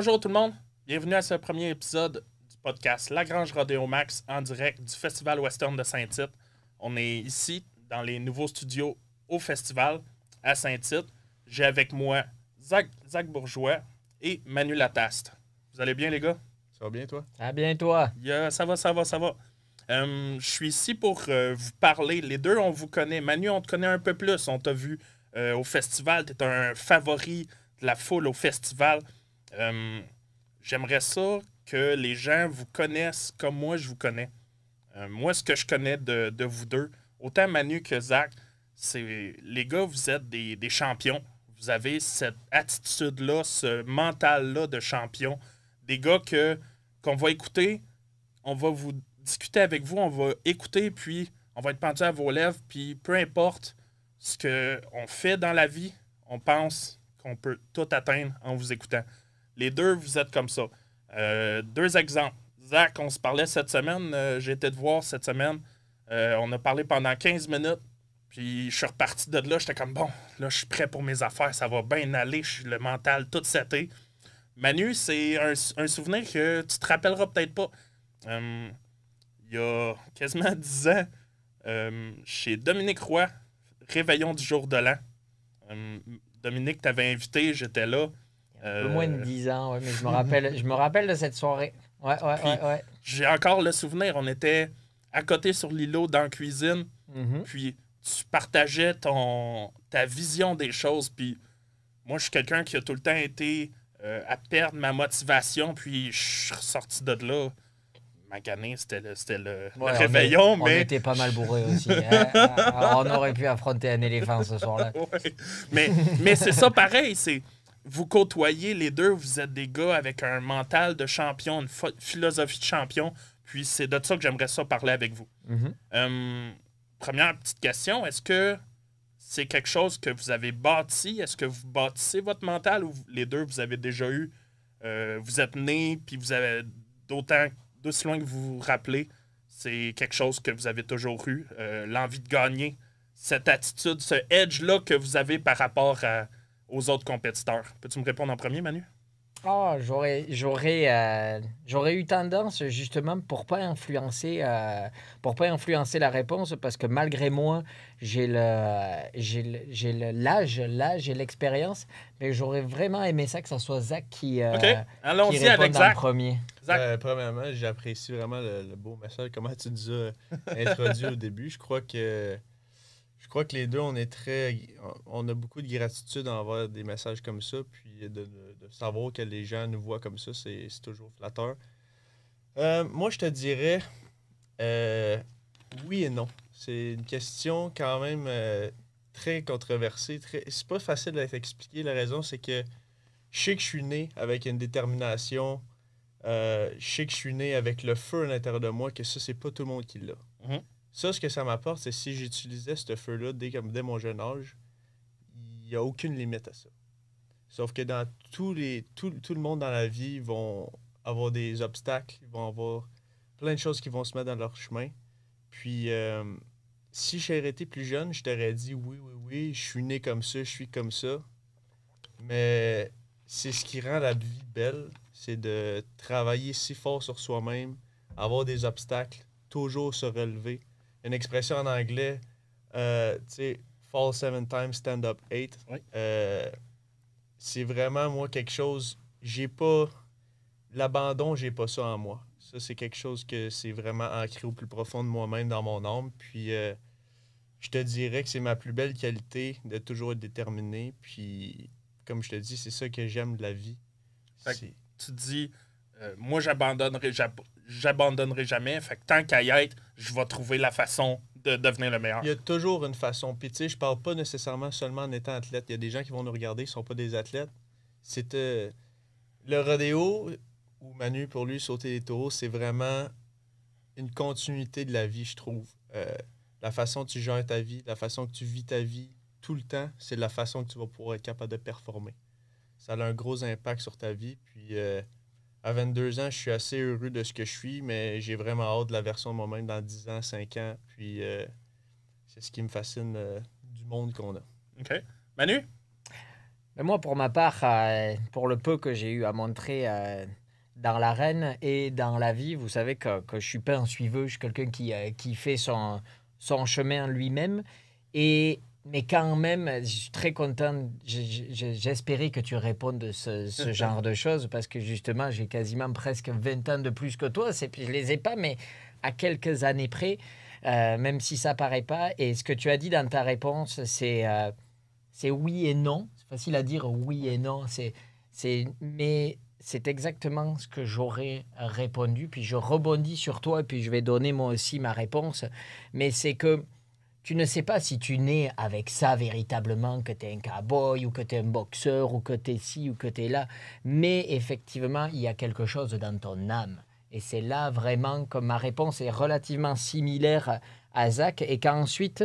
Bonjour tout le monde, bienvenue à ce premier épisode du podcast La Grange Rodeo Max en direct du Festival Western de Saint-Tite. On est ici dans les nouveaux studios au festival à Saint-Tite. J'ai avec moi Zach, Zach Bourgeois et Manu Lataste. Vous allez bien les gars? Ça va bien, toi? À bien, toi? Yeah, ça va, ça va, ça va. Euh, je suis ici pour euh, vous parler. Les deux, on vous connaît. Manu, on te connaît un peu plus. On t'a vu euh, au festival. Tu es un favori de la foule au festival. Euh, J'aimerais ça que les gens vous connaissent comme moi, je vous connais. Euh, moi, ce que je connais de, de vous deux, autant Manu que Zach, c'est les gars, vous êtes des, des champions. Vous avez cette attitude-là, ce mental-là de champion. Des gars que qu'on va écouter, on va vous discuter avec vous, on va écouter, puis on va être pendu à vos lèvres, puis peu importe ce qu'on fait dans la vie, on pense qu'on peut tout atteindre en vous écoutant. Les deux, vous êtes comme ça. Euh, deux exemples. Zach, on se parlait cette semaine, euh, j'ai été voir cette semaine. Euh, on a parlé pendant 15 minutes, puis je suis reparti de là, j'étais comme bon, là je suis prêt pour mes affaires, ça va bien aller, je suis le mental tout seté. Manu, c'est un, souvenir que tu te rappelleras peut-être pas. Euh, il y a quasiment 10 ans, chez Dominique Roy, Réveillon du jour de l'an. Dominique t'avait invité, j'étais là. Un peu moins de Euh, 10 ans, ouais, mais je me rappelle, je me rappelle de cette soirée. Ouais, ouais. J'ai encore le souvenir, on était à côté sur l'îlot dans la cuisine, Mhm. puis tu partageais ton, ta vision des choses. Puis moi, je suis quelqu'un qui a tout le temps été euh, à perdre ma motivation, puis je suis ressorti de là. Magané, c'était le, c'était le, Ouais, réveillon, est- On mais. était pas mal bourrés aussi. hein. Alors, on aurait pu affronter un éléphant ce soir-là. Ouais. Mais, mais c'est ça pareil, c'est vous côtoyez les deux, vous êtes des gars avec un mental de champion, une philosophie de champion, puis c'est de ça que j'aimerais ça parler avec vous. Mhm. Euh, première petite question, est-ce que c'est quelque chose que vous avez bâti? Est-ce que vous bâtissez votre mental ou les deux, vous avez déjà eu, euh, vous êtes nés, puis vous avez d'autant, d'aussi loin que vous vous rappelez, c'est quelque chose que vous avez toujours eu, euh, l'envie de gagner, cette attitude, ce edge-là que vous avez par rapport à- aux autres compétiteurs. Peux-tu me répondre en premier, Manu? Ah, j'aurais, j'aurais, euh, j'aurais eu tendance justement pour pas influencer, euh, pour pas influencer la réponse parce que malgré moi, j'ai le, j'ai le- j'ai le- l'âge, l'âge et l'expérience, mais j'aurais vraiment aimé ça que ce soit Zach qui, euh, OK, qui allons-y réponde avec en Zach. premier. Zach. Euh, premièrement, j'apprécie vraiment le, le beau message. Comment tu nous as introduit au début. Je crois que je crois que les deux, on est très. On a beaucoup de gratitude envers des messages comme ça. Puis de, de- savoir que les gens nous voient comme ça, c'est toujours flatteur. Euh, moi, je te dirais euh, oui et non. C'est une question quand même euh, très controversée. Très... C'est pas facile d'être expliqué. La raison, c'est que je sais que je suis né avec une détermination. Je sais que je suis né avec le feu à l'intérieur de moi, que ça, c'est pas tout le monde qui l'a. Mhm. Ça, ce que ça m'apporte, c'est si j'utilisais ce feu-là dès, dès mon jeune âge, il n'y a aucune limite à ça. Sauf que dans tous les, tout, tout le monde dans la vie vont avoir des obstacles, ils vont avoir plein de choses qui vont se mettre dans leur chemin. Puis, euh, si j'avais été plus jeune, je t'aurais dit oui, oui, oui, je suis né comme ça, je suis comme ça. Mais c'est ce qui rend la vie belle, c'est de travailler si fort sur soi-même, avoir des obstacles, toujours se relever. Une expression en anglais, euh, tu sais, fall seven times, stand up eight. Oui. Euh, c'est vraiment, moi, quelque chose, j'ai pas, l'abandon, j'ai pas ça en moi. Ça, c'est quelque chose que c'est vraiment ancré au plus profond de moi-même, dans mon âme. Puis, euh, je te dirais que c'est ma plus belle qualité de toujours être déterminé. Puis, comme je te dis, c'est ça que j'aime de la vie. Tu dis, euh, moi, j'abandonnerai, j'ab- j'abandonnerai jamais. Fait que tant qu'à y être, je vais trouver la façon de devenir le meilleur. Il y a toujours une façon. Puis, tu sais, je parle pas nécessairement seulement en étant athlète. Il y a des gens qui vont nous regarder qui sont pas des athlètes. C'est euh, le rodéo, ou Manu, pour lui, sauter les taureaux, c'est vraiment une continuité de la vie, je trouve. Euh, la façon que tu gères ta vie, la façon que tu vis ta vie tout le temps, c'est la façon que tu vas pouvoir être capable de performer. Ça a un gros impact sur ta vie. Puis, À 22 ans, je suis assez heureux de ce que je suis, mais j'ai vraiment hâte de la version de moi-même dans 10 ans, 5 ans. Puis euh, c'est ce qui me fascine euh, du monde qu'on a. OK. Manu? Mais moi, pour ma part, euh, pour le peu que j'ai eu à montrer euh, dans l'arène et dans la vie, vous savez que, que je suis pas un suiveux, je suis quelqu'un qui, euh, qui fait son, son chemin lui-même. Et, mais quand même, je suis très content. J'espérais que tu répondes de ce, ce genre de choses parce que justement, j'ai quasiment presque 20 ans de plus que toi. C'est, je les ai pas, mais à quelques années près, euh, même si ça paraît pas. Et ce que tu as dit dans ta réponse, c'est euh, c'est oui et non. C'est facile à dire oui et non. C'est, c'est, mais c'est exactement ce que j'aurais répondu. Puis je rebondis sur toi et puis je vais donner moi aussi ma réponse. Mais c'est que tu ne sais pas si tu nais avec ça véritablement, que tu es un cowboy ou que tu es un boxeur ou que tu es ci ou que tu es là. Mais effectivement, il y a quelque chose dans ton âme. Et c'est là vraiment que ma réponse est relativement similaire à Zach. Et qu'ensuite,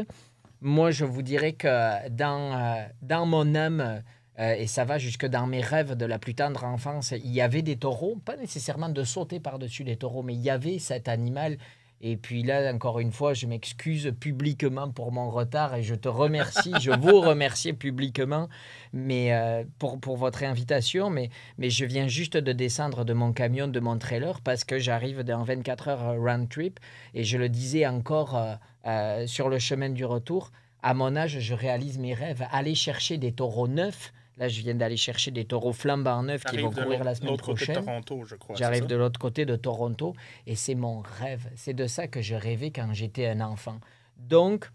moi, je vous dirais que dans, euh, dans mon âme, euh, et ça va jusque dans mes rêves de la plus tendre enfance, il y avait des taureaux, pas nécessairement de sauter par-dessus les taureaux, mais il y avait cet animal. Et puis là, encore une fois, je m'excuse publiquement pour mon retard et je te remercie, je vous remercie publiquement mais, euh, pour, pour votre invitation. Mais, mais je viens juste de descendre de mon camion, de mon trailer, parce que j'arrive dans 24 heures euh, round trip. Et je le disais encore euh, sur le chemin du retour, à mon âge, je réalise mes rêves. Aller chercher des taureaux neufs. Là, je viens d'aller chercher des taureaux flambants neufs qui vont courir la semaine l'autre côté de prochaine. Toronto, je crois. J'arrive de l'autre côté de Toronto et c'est mon rêve. C'est de ça que je rêvais quand j'étais un enfant. Donc,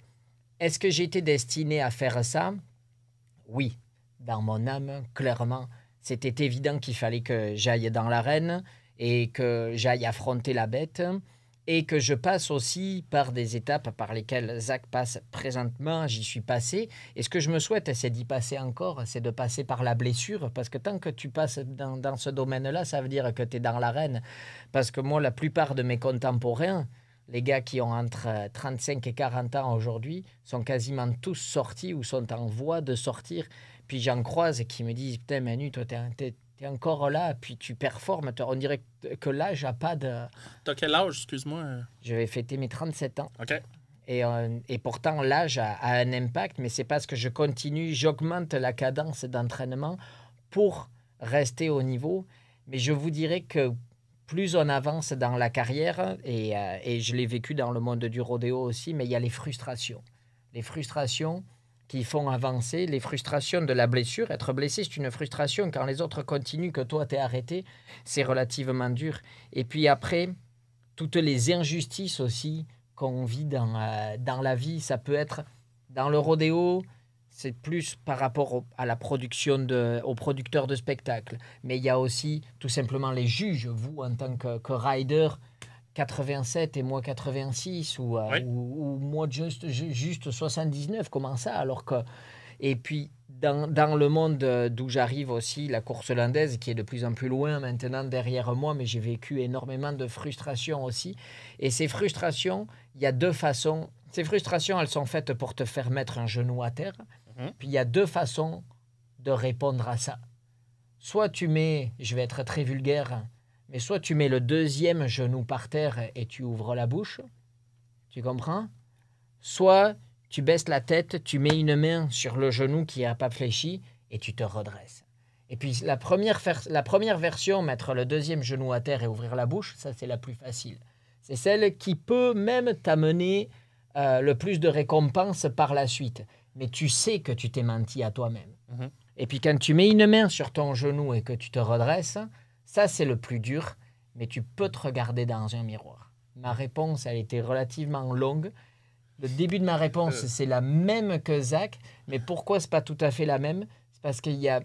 est-ce que j'étais destiné à faire ça? Oui, dans mon âme, clairement. C'était évident qu'il fallait que j'aille dans l'arène et que j'aille affronter la bête et que je passe aussi par des étapes par lesquelles Zach passe présentement, j'y suis passé. Et ce que je me souhaite, c'est d'y passer encore, c'est de passer par la blessure, parce que tant que tu passes dans, ce domaine-là, ça veut dire que tu es dans l'arène. Parce que moi, la plupart de mes contemporains, les gars qui ont entre euh, 35 et 40 ans aujourd'hui, sont quasiment tous sortis ou sont en voie de sortir. Puis j'en croise qui me disent Putain, Manu, toi, t'es es, encore là, puis tu performes. On dirait que- l'âge n'a pas de. T'as quel âge, excuse-moi? Je vais fêter mes 37 ans. OK. Et, euh, et pourtant, l'âge a, a un impact, mais c'est parce que je continue, j'augmente la cadence d'entraînement pour rester au niveau. Mais je vous dirais que plus on avance dans la carrière, et, euh, et je l'ai vécu dans le monde du rodéo aussi, mais il y a les frustrations. Les frustrations qui font avancer, les frustrations de la blessure. Être blessé, c'est une frustration. Quand les autres continuent, que toi, t'es arrêté, c'est relativement dur. Et puis après, toutes les injustices aussi qu'on vit dans, euh, dans la vie. Ça peut être dans le rodéo, c'est plus par rapport au- à la production de, aux producteurs de spectacles. Mais il y a aussi tout simplement les juges, vous en tant que, que rider 87 et moi 86 ou, euh, Oui. ou, ou moi juste, ju- juste 79, comment ça alors que... Et puis dans, dans le monde d'où j'arrive aussi, la course hollandaise qui est de plus en plus loin maintenant derrière moi, mais j'ai vécu énormément de frustrations aussi. Et ces frustrations, il y a deux façons. Ces frustrations, elles sont faites pour te faire mettre un genou à terre. Mhm. Puis il y a deux façons de répondre à ça. Soit tu mets, je vais être très vulgaire, mais soit tu mets le deuxième genou par terre et tu ouvres la bouche. Tu comprends? Soit tu baisses la tête, tu mets une main sur le genou qui n'a pas fléchi et tu te redresses. Et puis la première, la première version, mettre le deuxième genou à terre et ouvrir la bouche, ça c'est la plus facile. C'est celle qui peut même t'amener euh, le plus de récompenses par la suite. Mais tu sais que tu t'es menti à toi-même. Mhm. Et puis quand tu mets une main sur ton genou et que tu te redresses, ça c'est le plus dur, mais tu peux te regarder dans un miroir. Ma réponse, elle était relativement longue. Le début de ma réponse, Euh. c'est la même que Zach, mais pourquoi c'est pas tout à fait la même? C'est parce qu'il y a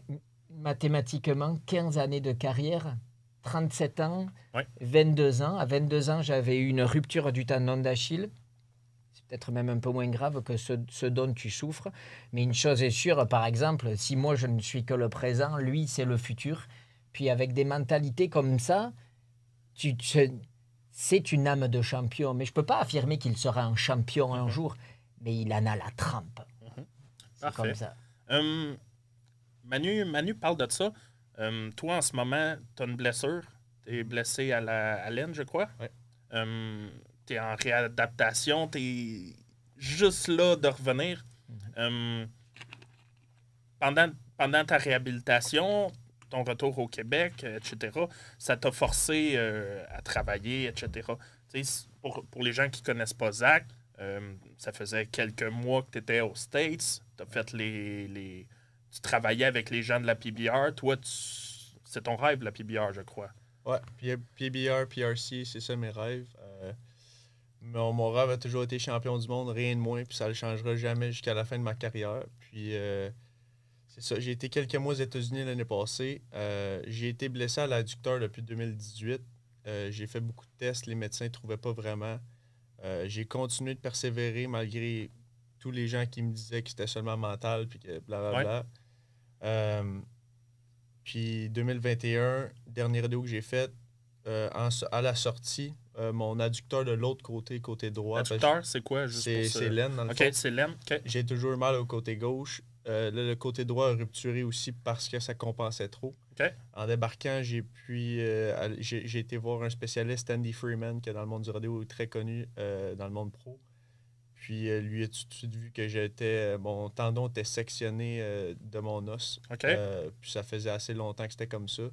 mathématiquement 15 années de carrière, 37 ans, Ouais. 22 ans. À 22 ans, j'avais eu une rupture du tendon d'Achille. C'est peut-être même un peu moins grave que ce, ce dont tu souffres. Mais une chose est sûre, par exemple, si moi je ne suis que le présent, lui c'est le futur. Puis avec des mentalités comme ça, tu, tu- c'est une âme de champion. Mais je peux pas affirmer qu'il sera un champion un jour, mais il en a la trempe. C'est Parfait. comme ça. Hum, Manu, Manu parle de ça. Hum, toi, en ce moment, tu as une blessure. T'es blessé à la à l'aine, je crois. Ouais. Euh, t'es en réadaptation. T'es juste là de revenir. Euh, pendant, pendant ta réhabilitation, ton retour au Québec, euh, etc., ça t'a forcé euh, à travailler, etc. Pour, pour les gens qui connaissent pas Zach, euh, ça faisait quelques mois que tu étais aux States. T'as fait les, les- Tu travaillais avec les gens de la PBR. Toi, c'est ton rêve, la PBR, je crois. Ouais, PBR, PRC, c'est ça mes rêves. Mon, rêve a toujours été champion du monde, rien de moins, puis ça ne le changera jamais jusqu'à la fin de ma carrière. Puis c'est ça, j'ai été quelques mois aux États-Unis l'année passée. Euh, j'ai été blessé à l'adducteur depuis 2018. Euh, j'ai fait beaucoup de tests, les médecins ne trouvaient pas vraiment. Euh, j'ai continué de persévérer malgré tous les gens qui me disaient que c'était seulement mental, puis que blablabla. Puis 2021, dernier vidéo que j'ai faite, à la sortie, mon adducteur de l'autre côté, côté droit, Adducteur, c'est quoi? Juste c'est l'aine dans le OK, fond. c'est l'aine. J'ai toujours mal au côté gauche. Euh, là, le côté droit a rupturé aussi parce que ça compensait trop. En débarquant, j'ai pu euh, j'ai été voir un spécialiste, Andy Freeman, qui est dans le monde du rodéo est très connu euh, dans le monde pro. Puis lui a tout de suite vu que j'étais mon tendon était sectionné de mon os. Puis ça faisait assez longtemps que c'était comme ça.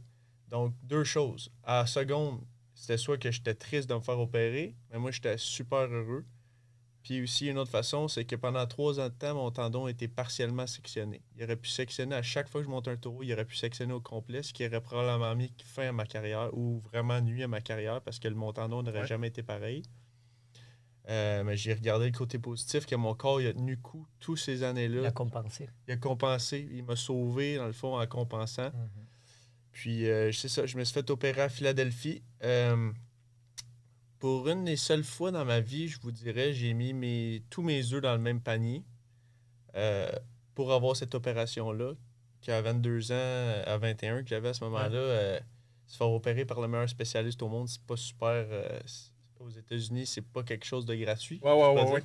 Donc, deux choses. À la seconde, c'était soit que j'étais triste de me faire opérer, mais moi, j'étais super heureux. Puis aussi, une autre façon, c'est que pendant trois ans de temps, mon tendon était partiellement sectionné. Il aurait pu sectionner à chaque fois que je monte un taureau, il aurait pu sectionner au complet, ce qui aurait probablement mis fin à ma carrière ou vraiment nuit à ma carrière parce que mon tendon n'aurait Ouais. jamais été pareil. Euh, mais j'ai regardé le côté positif, que mon corps il a tenu coup toutes ces années-là. Il a compensé. Il a compensé, il m'a sauvé dans le fond en compensant. Puis euh, c'est ça, je me suis fait opérer à Philadelphie. Euh, pour une des seules fois dans ma vie, je vous dirais, j'ai mis mes, tous mes œufs dans le même panier euh, pour avoir cette opération-là, qu'à 22 ans, à 21 que j'avais à ce moment-là, euh, se faire opérer par le meilleur spécialiste au monde, c'est pas super. euh, aux États-Unis, c'est pas quelque chose de gratuit. Ouais, ouais, ouais, ouais.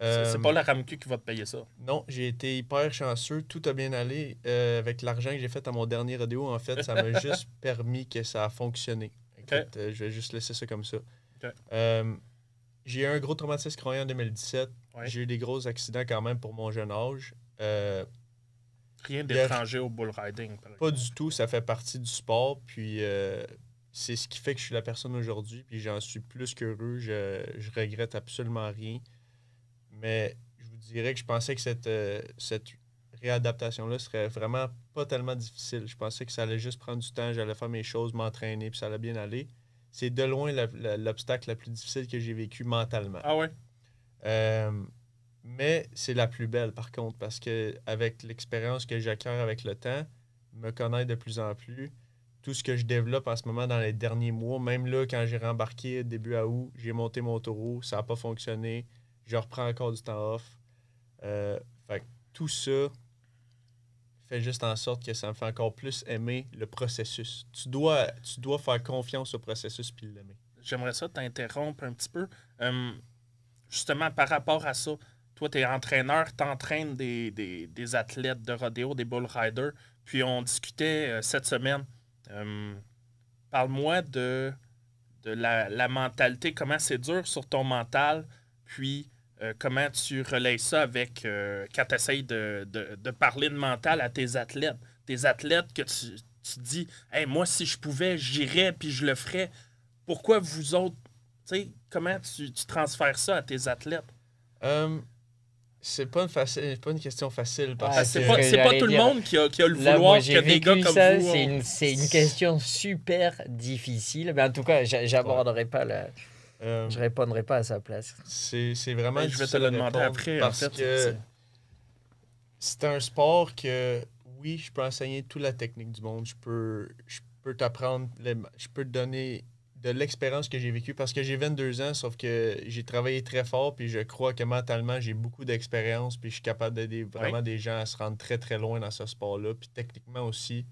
C'est- Euh, pas la RAMQ qui va te payer ça. non, j'ai été hyper chanceux. Tout a bien allé. Euh, avec l'argent que j'ai fait à mon dernier rodéo, en fait, ça m'a juste permis que ça a fonctionné. Écoute, euh, je vais juste laisser ça comme ça. Euh, j'ai eu un gros traumatisme crânien en 2017. Ouais. J'ai eu des gros accidents quand même pour mon jeune âge. Euh, Rien d'étranger au bull riding. par pas du tout, ça fait partie du sport. Puis euh, c'est ce qui fait que je suis la personne aujourd'hui. Puis j'en suis plus qu'heureux. Je, je regrette absolument rien. Mais je vous dirais que je pensais que cette, euh, cette réadaptation-là serait vraiment pas tellement difficile. Je pensais que ça allait juste prendre du temps, j'allais faire mes choses, m'entraîner, puis ça allait bien aller. C'est de loin l'obstacle la plus difficile que j'ai vécu mentalement. Ah ouais? Euh, mais c'est la plus belle, par contre, parce que avec l'expérience que j'acquiers avec le temps, me connaître de plus en plus, tout ce que je développe en ce moment dans les derniers mois, même là, quand j'ai rembarqué début à août, j'ai monté mon taureau, ça n'a pas fonctionné, je reprends encore du temps off. Euh, fait que tout ça juste en sorte que ça me fait encore plus aimer le processus. Tu dois, faire confiance au processus puis l'aimer. J'aimerais ça t'interrompre un petit peu. Euh, justement, par rapport à ça, toi, tu es entraîneur, tu entraînes des, athlètes de rodéo, des bull riders. Puis on discutait euh, cette semaine. Euh, Parle-moi de, de la, la mentalité, comment c'est dur sur ton mental, puis euh, comment tu relais ça avec euh, quand tu essayes de, de- de parler de mental à tes athlètes? Des athlètes que tu, tu dis, hey, moi, si je pouvais, j'irais, puis je le ferais pourquoi vous autres, tu sais, comment tu, tu transfères ça à tes athlètes? Euh, c'est pas une, facile, pas une question facile parce Ah, c'est pas, pas tout le monde qui a, qui a le Là, vouloir moi, que des gars comme ça. vous. C'est une, c'est une question super difficile. Mais en tout cas, j'a- j'aborderai pas la, euh, je répondrai pas à sa place. c'est c'est vraiment Ben, je vais te le demander après, en parce fait. que c'est- un sport que oui, je peux enseigner toute la technique du monde. Je peux, je peux t'apprendre, les- je peux te donner de l'expérience que j'ai vécue parce que j'ai 22 ans, sauf que j'ai travaillé très fort, puis je crois que mentalement, j'ai beaucoup d'expérience, puis je suis capable d'aider vraiment des gens à se rendre très, très loin dans ce sport-là. Puis techniquement aussi,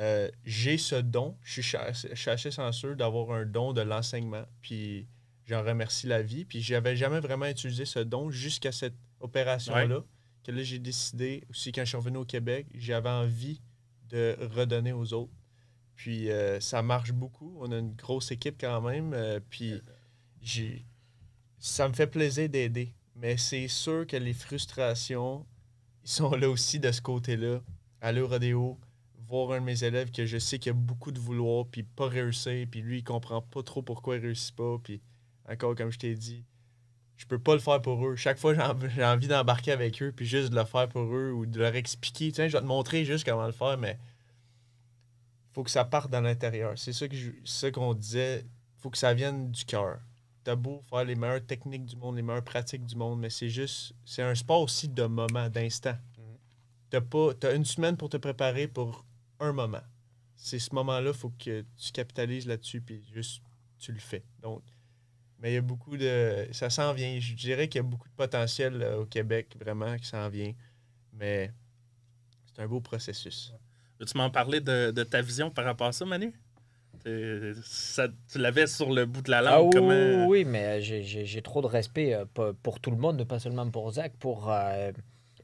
euh, j'ai ce don. Je suis je suis assez chanceux d'avoir un don de l'enseignement, puis j'en remercie la vie. Puis j'avais jamais vraiment utilisé ce don jusqu'à cette opération-là, que là, j'ai décidé, aussi quand je suis revenu au Québec, j'avais envie de redonner aux autres. Puis euh, ça marche beaucoup. On a une grosse équipe quand même. euh, puis j'ai, ça me fait plaisir d'aider. Mais c'est sûr que les frustrations, ils sont là aussi de ce côté-là. Aller au rodéo, voir un de mes élèves que je sais qu'il a beaucoup de vouloir, puis pas réussir, puis lui, il comprend pas trop pourquoi il réussit pas. Puis encore, comme je t'ai dit, je peux pas le faire pour eux. Chaque fois, j'ai env- j'ai envie d'embarquer avec eux, puis juste de le faire pour eux, ou de leur expliquer. Tiens, je vais te montrer juste comment le faire, mais faut que ça parte dans l'intérieur. C'est ça qu'on disait. faut que ça vienne du cœur. T'as beau faire les meilleures techniques du monde, les meilleures pratiques du monde, mais c'est juste. C'est un sport aussi de moment, d'instant. T'as pas. T'as une semaine pour te préparer pour un moment. C'est ce moment-là, faut que tu capitalises là-dessus, puis juste tu le fais. Donc, mais il y a beaucoup de. Ça s'en vient. Je dirais qu'il y a beaucoup de potentiel euh, au Québec, vraiment, qui s'en vient. Mais c'est un beau processus. Veux-tu m'en parler de, de ta vision par rapport à ça, Manu? Ça- tu l'avais sur le bout de la langue. Ah oui, comment- oui, oui, mais j'ai- trop de respect euh, pour, pour tout le monde, pas seulement pour Zach, pour, euh,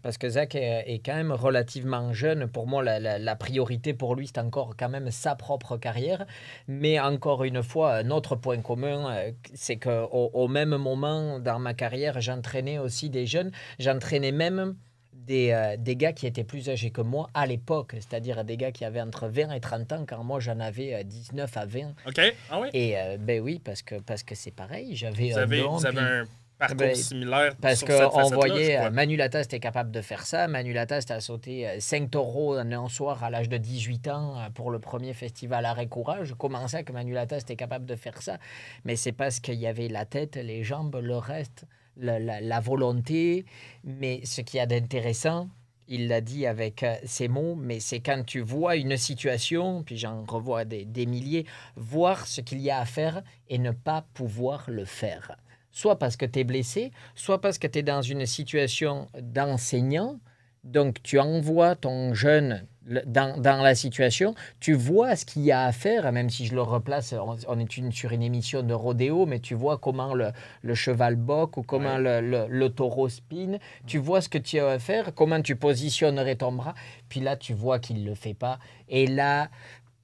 parce que Zach est, est quand même relativement jeune. Pour moi, la, la- la priorité pour lui, c'est encore quand même sa propre carrière. Mais encore une fois, notre point commun, euh, c'est qu'au au même moment dans ma carrière, j'entraînais aussi des jeunes. J'entraînais même des, euh, des gars qui étaient plus âgés que moi à l'époque, c'est-à-dire des gars qui avaient entre 20 et 30 ans, quand moi j'en avais euh, 19 à 20. OK. Ah oui? Et euh, ben oui, parce que parce que c'est pareil. J'avais un avez, vous avez puis- un parcours Ben, similaire parce qu'on voyait euh, Manu Latas était capable de faire ça. Manu Latas a sauté 5 taureaux en un soir à l'âge de 18 ans euh, pour le premier festival Arrêt Courage. Comment ça que Manu Latas était capable de faire ça? Mais c'est parce qu'il y avait la tête, les jambes, le reste, la, la- la volonté. Mais ce qu'il y a d'intéressant, il l'a dit avec euh, ses mots, mais c'est quand tu vois une situation, puis j'en revois des, des milliers, voir ce qu'il y a à faire et ne pas pouvoir le faire. Soit parce que tu es blessé, soit parce que tu es dans une situation d'enseignant. Donc, tu envoies ton jeune dans, dans la situation, tu vois ce qu'il y a à faire, même si je le replace, on, on est une, sur une émission de rodéo, mais tu vois comment le, le cheval boque ou comment le, le- le taureau spin. Tu vois ce que tu as à faire, comment tu positionnerais ton bras. Puis là, tu vois qu'il ne le fait pas. Et là,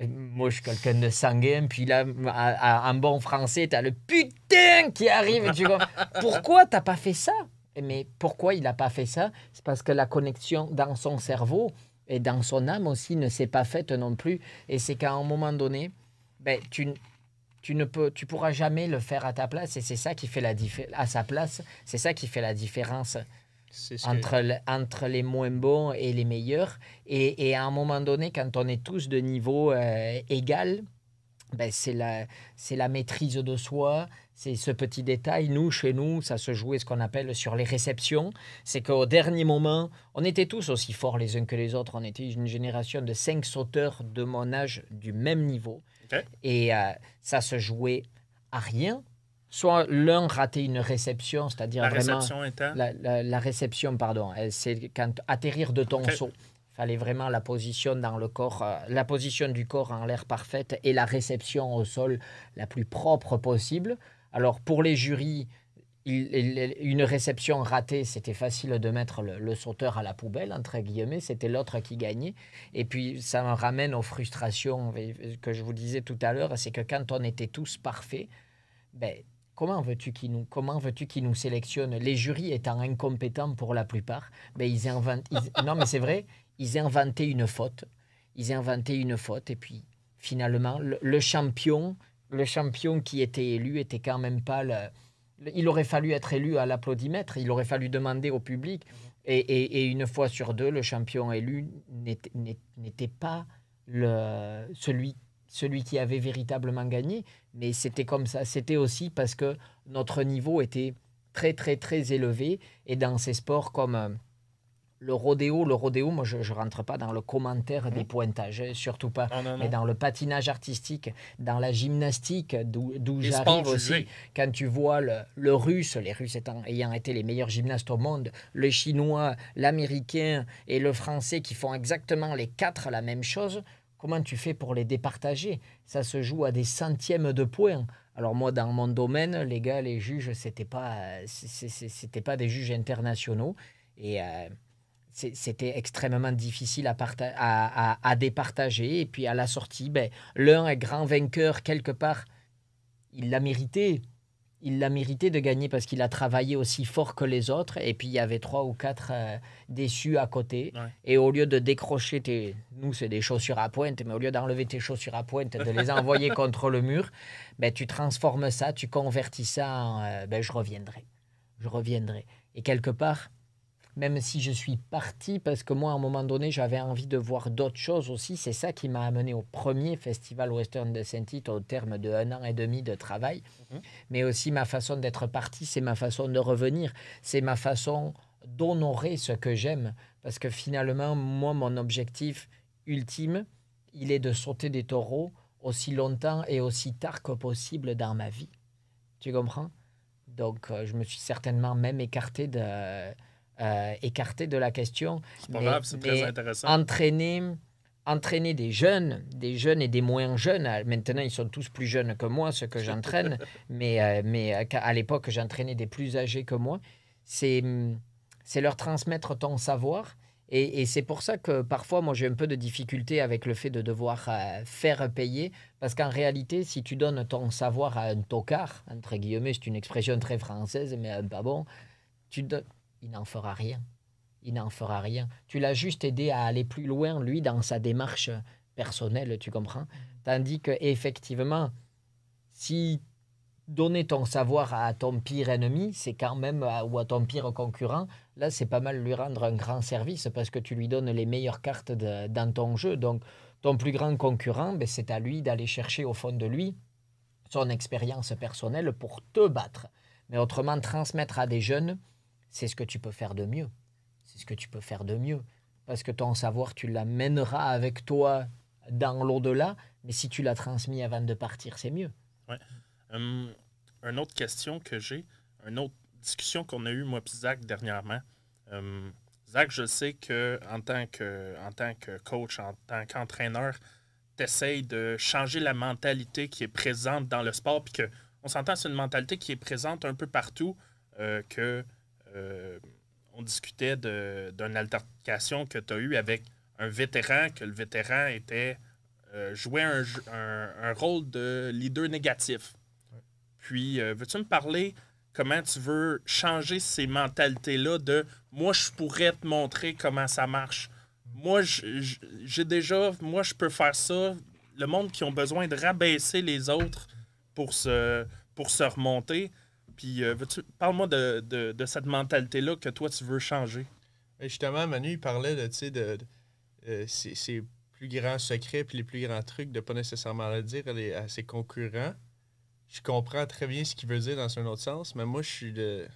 moi, je suis quelqu'un de sanguin. Puis là, en bon français, tu as le putain qui arrive. Tu vois, pourquoi t'as pas fait ça? Mais pourquoi il n'a pas fait ça? C'est parce que la connexion dans son cerveau et dans son âme aussi ne s'est pas faite non plus. Et c'est qu'à un moment donné, ben, tu, tu ne peux, tu pourras jamais le faire à ta place. Et c'est ça qui fait la à sa place. C'est ça qui fait la différence Que- entre, le- entre les moins bons et les meilleurs. Et, et à un moment donné, quand on est tous de niveau euh, égal, ben c'est la, la maîtrise de soi, c'est ce petit détail. Nous, chez nous, ça se jouait ce qu'on appelle sur les réceptions. C'est qu'au dernier moment, on était tous aussi forts les uns que les autres. On était une génération de cinq sauteurs de mon âge du même niveau. Et euh, ça se jouait à rien. Soit l'un ratait une réception, c'est-à-dire La vraiment... réception étant. La, la- la réception, pardon, elle, c'est quand atterrir de ton Ok. saut. fallait vraiment la position dans le corps, euh, la position du corps en l'air parfaite et la réception au sol la plus propre possible. Alors pour les jurys, il- il- une réception ratée, c'était facile de mettre le, le sauteur à la poubelle, entre guillemets, c'était l'autre qui gagnait. Et puis ça me ramène aux frustrations euh, que je vous disais tout à l'heure, c'est que quand on était tous parfaits, ben, Comment veux-tu qu'ils nous, comment veux-tu qu'ils nous sélectionnent? Les jurys étant incompétents pour la plupart, ben ils inventent. ils- non, mais c'est vrai, ils inventaient une faute. Ils inventaient une faute et puis finalement le, le champion, le champion qui était élu était quand même pas le. Il aurait fallu être élu à l'applaudimètre. Il aurait fallu demander au public. Et, et- et une fois sur deux, le champion élu n'était pas le, celui, celui qui avait véritablement gagné. Mais c'était comme ça. C'était aussi parce que notre niveau était très, très, très élevé. Et dans ces sports comme euh, le rodéo, le rodéo, moi, je ne rentre pas dans le commentaire des pointages, hein, surtout pas. Non, non, Mais dans le patinage artistique, dans la gymnastique, d'où j'arrive aussi, quand tu vois le, le russe, les Russes étant, ayant été les meilleurs gymnastes au monde, le chinois, l'américain et le français qui font exactement les quatre la même chose, comment tu fais pour les départager? Ça se joue à des centièmes de points. Alors moi, dans mon domaine, les gars, les juges, c'était pas, c'était pas des juges internationaux. Et euh, c'était extrêmement difficile à- à départager. Et puis à la sortie, ben, l'un est grand vainqueur quelque part. Il l'a mérité. Il l'a mérité de gagner parce qu'il a travaillé aussi fort que les autres. Et puis il y avait trois ou quatre euh, déçus à côté. Ouais. Et au lieu de décrocher tes. Nous, c'est des chaussures à pointe, mais au lieu d'enlever tes chaussures à pointe, de les envoyer contre le mur, ben, tu transformes ça, tu convertis ça en euh, ben, je reviendrai. Je reviendrai. Et quelque part, même si je suis parti, parce que moi, à un moment donné, j'avais envie de voir d'autres choses aussi, c'est ça qui m'a amené au premier festival Western de Saint-Tite au terme de un an et demi de travail. Mhm. Mais aussi ma façon d'être parti, c'est ma façon de revenir, c'est ma façon d'honorer ce que j'aime. Parce que finalement, moi, mon objectif ultime, il est de sauter des taureaux aussi longtemps et aussi tard que possible dans ma vie. Tu comprends? Donc, euh, je me suis certainement même écarté de, euh, écarté de la question. C'est pas Mais- grave, c'est très intéressant. Entraîner, entraîner des jeunes, des jeunes et des moins jeunes. Maintenant, ils sont tous plus jeunes que moi, ceux que j'entraîne. mais euh, mais euh, à l'époque, j'entraînais des plus âgés que moi. C'est c'est leur transmettre ton savoir. Et, et c'est pour ça que parfois, moi, j'ai un peu de difficulté avec le fait de devoir euh, faire payer. Parce qu'en réalité, si tu donnes ton savoir à un tocard, entre guillemets, c'est une expression très française, mais euh, pas bon, tu il n'en fera rien. Il n'en fera rien. Tu l'as juste aidé à aller plus loin, lui, dans sa démarche personnelle, tu comprends? Tandis que effectivement, si donner ton savoir à ton pire ennemi, c'est quand même, ou à ton pire concurrent, là, c'est pas mal lui rendre un grand service parce que tu lui donnes les meilleures cartes dans ton jeu. Donc, ton plus grand concurrent, ben, c'est à lui d'aller chercher au fond de lui son expérience personnelle pour te battre. Mais autrement, transmettre à des jeunes, c'est ce que tu peux faire de mieux. C'est ce que tu peux faire de mieux. Parce que ton savoir, tu l'amèneras avec toi dans l'au-delà, mais si tu l'as transmis avant de partir, c'est mieux. Hum, une autre question que j'ai, une autre discussion qu'on a eue, moi et Zach, dernièrement. Hum, Zach, je sais que en tant que, en tant que coach, en tant qu'entraîneur, tu essayes de changer la mentalité qui est présente dans le sport. Puis que, on s'entend, c'est une mentalité qui est présente un peu partout. euh, que euh, on discutait d'une altercation que tu as eue avec un vétéran, que le vétéran était euh, jouait un, rôle de leader négatif. Puis, euh, veux-tu me parler comment tu veux changer ces mentalités-là de moi, je pourrais te montrer comment ça marche. Moi, j'ai déjà, moi, je peux faire ça. Le monde qui ont besoin de rabaisser les autres pour se, pour se remonter. Puis, euh, parle-moi de, cette mentalité-là que toi, tu veux changer. Et justement, Manu, il parlait de, de, euh, ses, plus grands secrets puis les plus grands trucs, de pas nécessairement le dire à ses concurrents. Je comprends très bien ce qu'il veut dire dans un autre sens, mais moi, je suis de.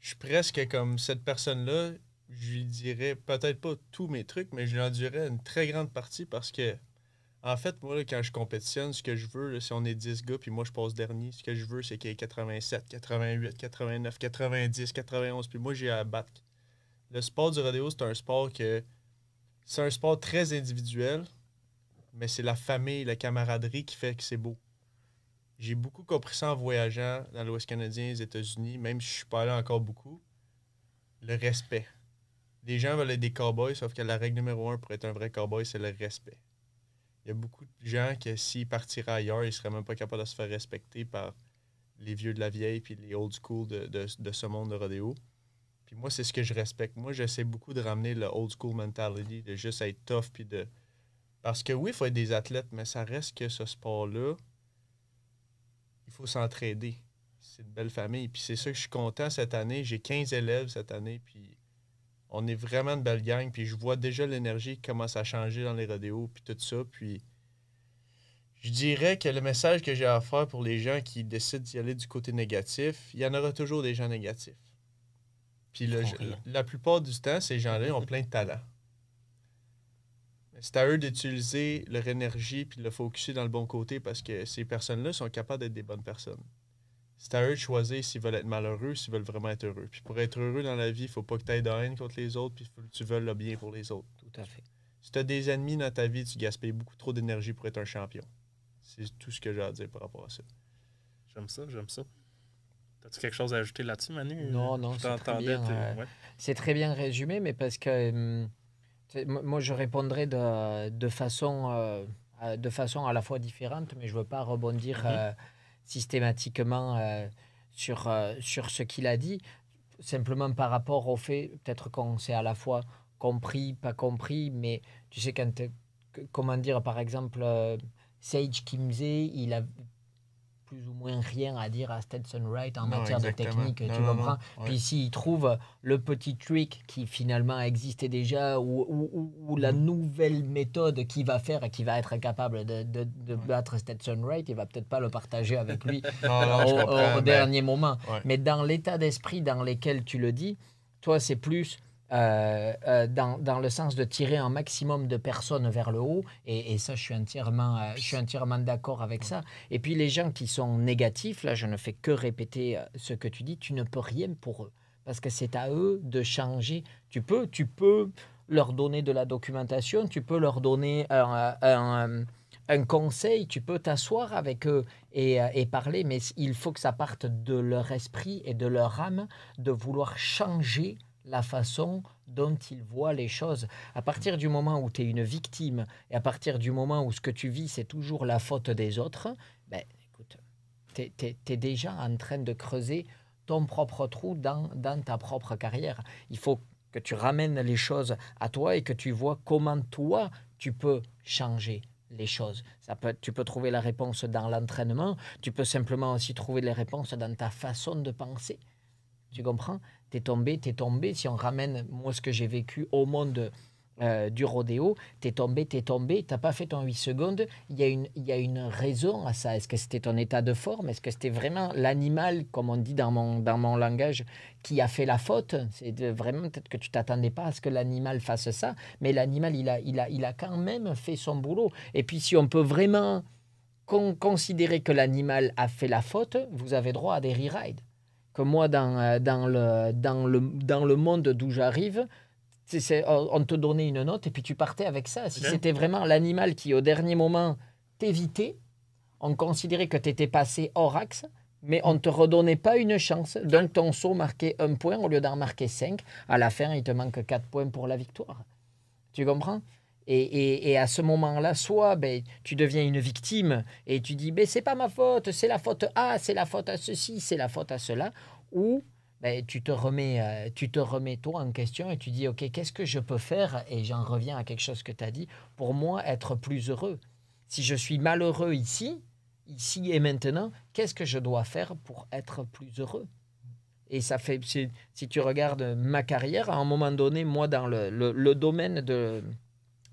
Je suis presque comme cette personne-là. Je lui dirais peut-être pas tous mes trucs, mais je lui en dirais une très grande partie parce que, en fait, moi, quand je compétitionne, ce que je veux, si on est 10 gars puis moi, je passe dernier, ce que je veux, c'est qu'il y ait 87, 88, 89, 90, 91, puis moi, j'ai à battre le sport du rodéo, c'est un sport que. C'est un sport très individuel, mais c'est la famille, la camaraderie qui fait que c'est beau. J'ai beaucoup compris ça en voyageant dans l'Ouest canadien, les États-Unis, même si je suis pas allé encore beaucoup. Le respect. Les gens veulent être des cowboys, sauf que la règle numéro un pour être un vrai cowboy, c'est le respect. Il y a beaucoup de gens que s'ils partiraient ailleurs, ils seraient même pas capables de se faire respecter par les vieux de la vieille puis les old school de, de- de ce monde de rodéo. Puis moi, c'est ce que je respecte. Moi, j'essaie beaucoup de ramener le old school mentality, de juste être tough. Puis de... Parce que oui, il faut être des athlètes, mais ça reste que ce sport-là, il faut s'entraider. C'est une belle famille. Puis c'est ça que je suis content cette année. J'ai 15 élèves cette année. Puis on est vraiment une belle gang. Puis je vois déjà l'énergie qui commence à changer dans les rodéos. Puis tout ça. Puis je dirais que le message que j'ai à faire pour les gens qui décident d'y aller du côté négatif, il y en aura toujours des gens négatifs. Puis le- la plupart du temps, ces gens-là ont plein de talent. C'est à eux d'utiliser leur énergie puis de le focuser dans le bon côté parce que ces personnes-là sont capables d'être des bonnes personnes. C'est à eux de choisir s'ils veulent être malheureux, s'ils veulent vraiment être heureux. Puis pour être heureux dans la vie, il faut pas que tu aies de haine contre les autres, puis faut que tu veuilles le bien pour les autres. Tout à fait. Si tu as des ennemis dans ta vie, tu gaspilles beaucoup trop d'énergie pour être un champion. C'est tout ce que j'ai à dire par rapport à ça. J'aime ça, j'aime ça. As-tu quelque chose à ajouter là-dessus, Manu? Non, non, Je c'est très t'entendais, bien, euh, ouais. C'est très bien résumé, mais parce que hum, mo- moi je répondrais de, de, façon, euh, à- de façon à la fois différente, mais je ne veux pas rebondir Mhm. euh, systématiquement euh, sur, euh, sur ce qu'il a dit, simplement par rapport au fait, peut-être qu'on s'est à la fois compris, pas compris, mais tu sais, quand, que- comment dire, par exemple, euh, Sage Kimze, il a plus ou moins rien à dire à Stetson Wright en Non, matière de technique, Non, tu non, comprends? puis s'il trouve le petit trick qui finalement existait déjà ou, ou- ou- ou la Mhm. nouvelle méthode qui va faire et qui va être capable de, de- de Ouais. battre Stetson Wright, il va peut-être pas le partager avec lui au, mais- dernier moment. Ouais. Mais dans l'état d'esprit dans lequel tu le dis, toi, c'est plus euh, euh, dans, dans le sens de tirer un maximum de personnes vers le haut. Et, et ça, je suis entièrement, euh, entièrement d'accord avec ça. Et puis les gens qui sont négatifs, là, je ne fais que répéter ce que tu dis, tu ne peux rien pour eux. Parce que c'est à eux de changer. Tu peux, tu peux leur donner de la documentation, tu peux leur donner un, un- conseil, tu peux t'asseoir avec eux et, et parler, mais il faut que ça parte de leur esprit et de leur âme de vouloir changer la façon dont ils voient les choses. À partir du moment où tu es une victime et à partir du moment où ce que tu vis, c'est toujours la faute des autres, ben, écoute, tu es, déjà en train de creuser ton propre trou dans, ta propre carrière. Il faut que tu ramènes les choses à toi et que tu vois comment toi, tu peux changer les choses. Ça peut, tu peux trouver la réponse dans l'entraînement, tu peux simplement aussi trouver les réponses dans ta façon de penser. Tu comprends? T'es tombé, t'es tombé. Si on ramène, moi, ce que j'ai vécu au monde euh, du rodéo, t'es tombé, t'es tombé, t'as pas fait ton 8 secondes. Il y, a une, y a une raison à ça. Est-ce que c'était ton état de forme? Est-ce que c'était vraiment l'animal, comme on dit dans mon, dans mon langage, qui a fait la faute? C'est vraiment peut-être que tu t'attendais pas à ce que l'animal fasse ça, mais l'animal, il a, il, a, il a quand même fait son boulot. Et puis, si on peut vraiment con- considérer que l'animal a fait la faute, vous avez droit à des re-rides. Que moi, dans, euh, dans, le, dans, le, dans le monde d'où j'arrive, c'est- c'est- on te donnait une note et puis tu partais avec ça. Si c'était vraiment l'animal qui, au dernier moment, t'évitait, on considérait que tu étais passé hors axe, mais on ne te redonnait pas une chance. Donc ton saut marquait un point au lieu d'en marquer cinq. À la fin, il te manque quatre points pour la victoire. Tu comprends? Et, et- et à ce moment-là, soit ben, tu deviens une victime et tu dis ben, c'est pas ma faute, c'est la faute à, c'est la faute à ceci, c'est la faute à cela, ou ben, tu, te remets, euh, tu te remets toi en question et tu dis ok, qu'est-ce que je peux faire? Et j'en reviens à quelque chose que tu as dit. Pour moi, être plus heureux. Si je suis malheureux ici, ici et maintenant, qu'est-ce que je dois faire pour être plus heureux? Et ça fait, si, si tu regardes ma carrière, à un moment donné, moi, dans le, le- le domaine de,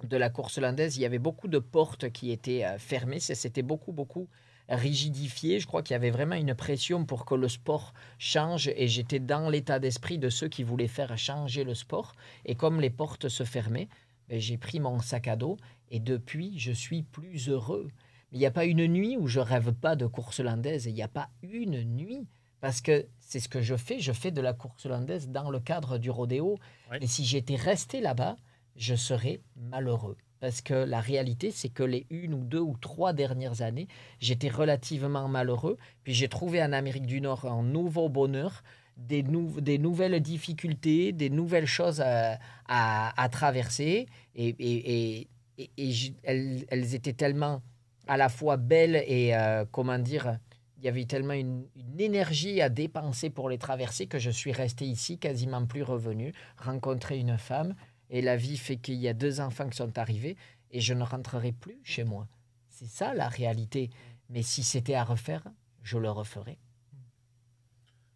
de la course hollandaise, il y avait beaucoup de portes qui étaient euh, fermées. C'était beaucoup, beaucoup rigidifié. Je crois qu'il y avait vraiment une pression pour que le sport change et j'étais dans l'état d'esprit de ceux qui voulaient faire changer le sport. Et comme les portes se fermaient, ben, j'ai pris mon sac à dos et depuis, je suis plus heureux. Il n'y a pas une nuit où je rêve pas de course hollandaise. Il n'y a pas une nuit parce que c'est ce que je fais. Je fais de la course hollandaise dans le cadre du rodéo. Et si j'étais resté là-bas, je serais malheureux. Parce que la réalité, c'est que les une ou deux ou trois dernières années, j'étais relativement malheureux. Puis j'ai trouvé en Amérique du Nord un nouveau bonheur, des, des nouvelles difficultés, des nouvelles choses à, à- traverser. Et, et- et- et- elles, elles étaient tellement à la fois belles et, euh, comment dire, il y avait tellement une, une énergie à dépenser pour les traverser que je suis resté ici, quasiment plus revenu, rencontrer une femme. Et la vie fait qu'il y a deux enfants qui sont arrivés et je ne rentrerai plus chez moi. C'est ça la réalité. Mais si c'était à refaire, je le referais.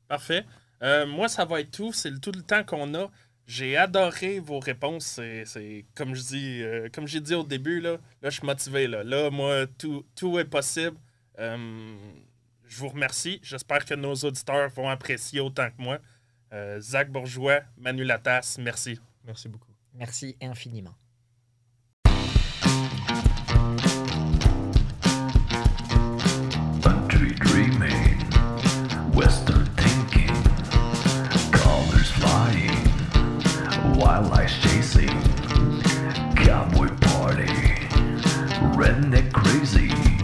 Parfait. Euh, moi, ça va être tout. C'est le- tout le temps qu'on a. J'ai adoré vos réponses. C'est, comme je dis, euh, comme j'ai dit au début, là, là, je suis motivé. Là, là moi, tout, tout est possible. Euh, je vous remercie. J'espère que nos auditeurs vont apprécier autant que moi. Euh, Zach Bourgeois, Manu Latas, merci. Merci beaucoup. Merci infiniment. Country dreaming, Western thinking, colors flying, wildlife chasing, cowboy party, redneck crazy.